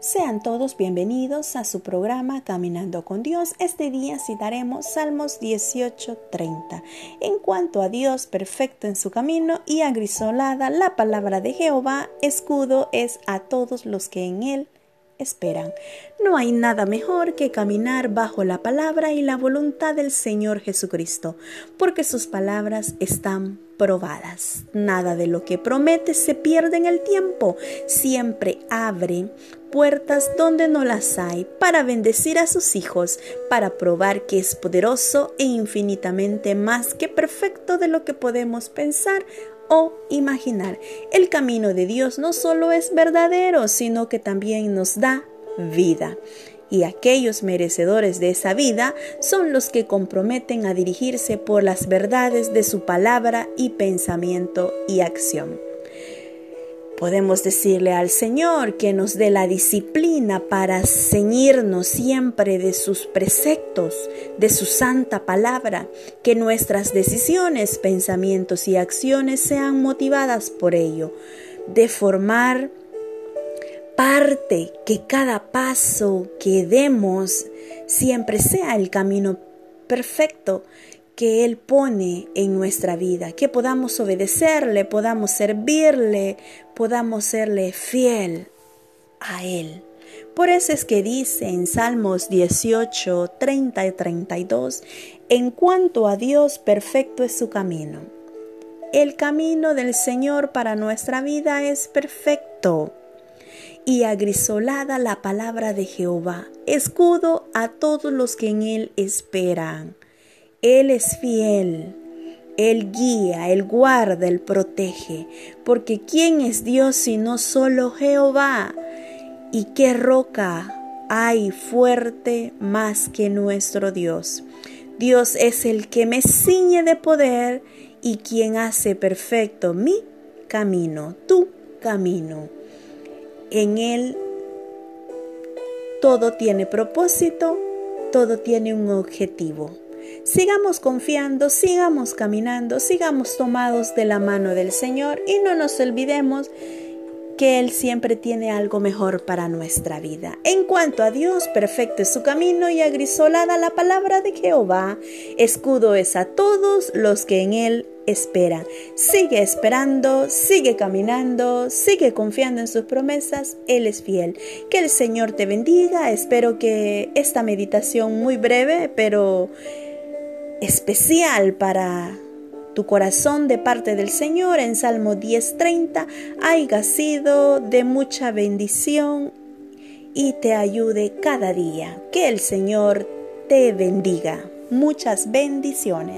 Sean todos bienvenidos a su programa Caminando con Dios. Este día citaremos Salmos 18:30. En cuanto a Dios perfecto en su camino y agrisolada la palabra de Jehová, escudo es a todos los que en él esperan. No hay nada mejor que caminar bajo la palabra y la voluntad del Señor Jesucristo, porque sus palabras están probadas. Nada de lo que promete se pierde en el tiempo. Siempre abre puertas donde no las hay para bendecir a sus hijos, para probar que es poderoso e infinitamente más que perfecto de lo que podemos pensar o imaginar. El camino de Dios no solo es verdadero, sino que también nos da vida. Y aquellos merecedores de esa vida son los que comprometen a dirigirse por las verdades de su palabra y pensamiento y acción. Podemos decirle al Señor que nos dé la disciplina para ceñirnos siempre de sus preceptos, de su santa palabra, que nuestras decisiones, pensamientos y acciones sean motivadas por ello, de formar parte, que cada paso que demos siempre sea el camino perfecto que Él pone en nuestra vida, que podamos obedecerle, podamos servirle, podamos serle fiel a Él. Por eso es que dice en Salmos 18, 30 y 32, en cuanto a Dios perfecto es su camino. El camino del Señor para nuestra vida es perfecto y agrisolada la palabra de Jehová, escudo a todos los que en Él esperan. Él es fiel. Él guía, Él guarda, Él protege. Porque ¿quién es Dios sino solo Jehová? ¿Y qué roca hay fuerte más que nuestro Dios? Dios es el que me ciñe de poder y quien hace perfecto mi camino, tu camino. En Él todo tiene propósito, todo tiene un objetivo. Sigamos confiando, sigamos caminando, sigamos tomados de la mano del Señor y no nos olvidemos que Él siempre tiene algo mejor para nuestra vida. En cuanto a Dios, perfecto es su camino y agrisolada la palabra de Jehová. Escudo es a todos los que en Él esperan. Sigue esperando, sigue caminando, sigue confiando en sus promesas. Él es fiel. Que el Señor te bendiga. Espero que esta meditación muy breve, pero especial para tu corazón de parte del Señor en Salmo 10:30 haya sido de mucha bendición y te ayude cada día. Que el Señor te bendiga. Muchas bendiciones.